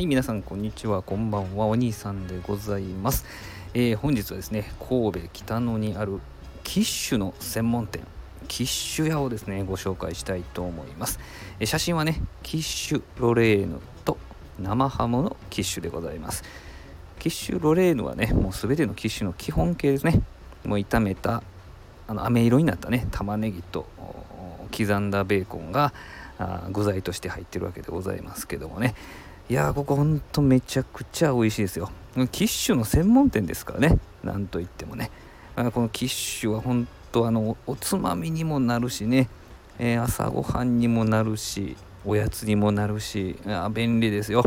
はい、皆さん、こんにちは。こんばんは。お兄さんでございます。えー、本日はですね、神戸北野にあるキッシュの専門店、キッシュ屋をですね、ご紹介したいと思います。えー、写真はね、キッシュロレーヌと生ハムのキッシュでございます。キッシュロレーヌはね、もうすべてのキッシュの基本形ですね。もう炒めた、あの、飴色になったね、玉ねぎと刻んだベーコンがあ具材として入ってるわけでございますけどもねいやここほんとめちゃくちゃ美味しいですよ。キッシュの専門店ですからね。なんといってもね。このキッシュは本当あのおつまみにもなるしね、えー、朝ごはんにもなるしおやつにもなるしあ便利ですよ。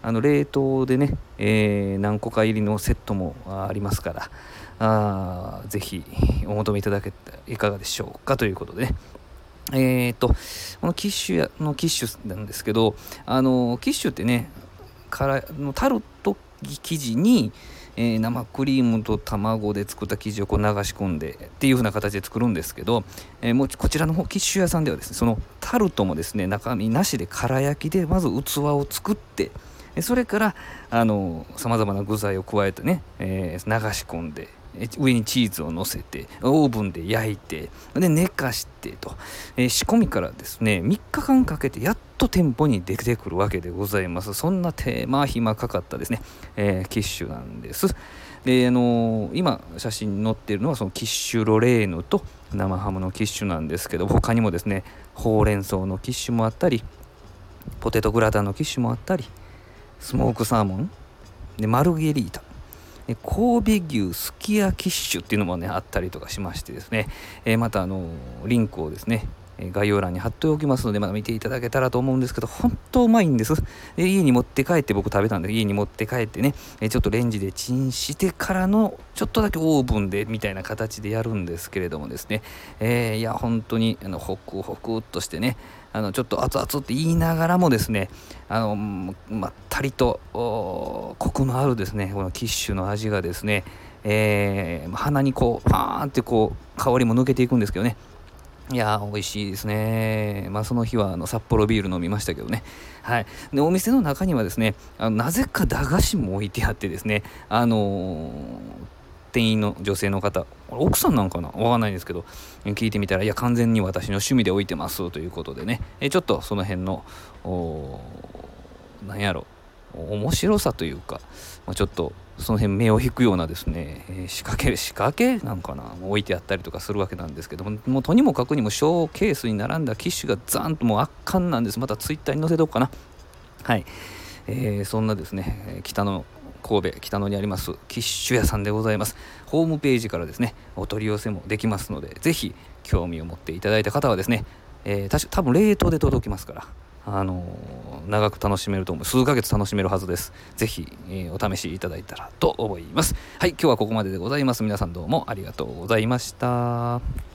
あの冷凍でね、えー、何個か入りのセットもありますからあぜひお求めいただけたらいかがでしょうかということでね。えー、と、このキッシュのキッシュなんですけど、あの、キッシュってね、からのタルト生地に、えー、生クリームと卵で作った生地をこう流し込んでっていう風な形で作るんですけど、えー、もうこちらの方キッシュ屋さんではですねそのタルトもですね中身なしで空焼きでまず器を作ってそれからさまざまな具材を加えてね、えー、流し込んで上にチーズを乗せてオーブンで焼いてで寝かしてと、えー、仕込みからですね3日間かけてやっと店舗に出てくるわけでございます。そんな手間暇かかったですね、えー、キッシュなんです。であのー、今写真に載っているのはそのキッシュロレーヌと生ハムのキッシュなんですけど他にもですねほうれん草のキッシュもあったりポテトグラタンのキッシュもあったりスモークサーモンでマルゲリータ。神戸牛すき焼きッシュっていうのもねあったりとかしましてですね、え、またあのリンクをですね概要欄に貼っておきますのでまだ見ていただけたらと思うんですけど本当うまいんです。で家に持って帰って僕食べたんで家に持って帰ってねちょっとレンジでチンしてからのちょっとだけオーブンでみたいな形でやるんですけれどもですね、えー、いや本当にあのホクホクっとしてねあのちょっと熱々って言いながらもですねあのまったりとコクのあるですねこのキッシュの味がですね、えー、鼻にこうパーンってこう香りも抜けていくんですけどね。いや美味しいですね。まあ、その日はあの札幌ビール飲みましたけどね。はい。で、お店の中にはですね、あのなぜか駄菓子も置いてあってですね、あのー、店員の女性の方奥さんなんかな？わかんないんですけど聞いてみたらいや完全に私の趣味で置いてますということでねえちょっとその辺のなんやろ面白さというか、まあ、ちょっとその辺目を引くようなですね、えー、仕掛け仕掛け？なんかな？置いてあったりとかするわけなんですけどももうとにもかくにもショーケースに並んだ機種がザンともう圧巻なんです。またツイッターに載せとくかな。はい、えー、そんなですね北の神戸北野にありますキッシュ屋さんでございます。ホームページからですねお取り寄せもできますのでぜひ興味を持っていただいた方はですね、えー、確か多分冷凍で届きますからあのー、長く楽しめると思う。数ヶ月楽しめるはずです。ぜひ、えー、お試しいただいたらと思います。はい今日はここまででございます。皆さんどうもありがとうございました。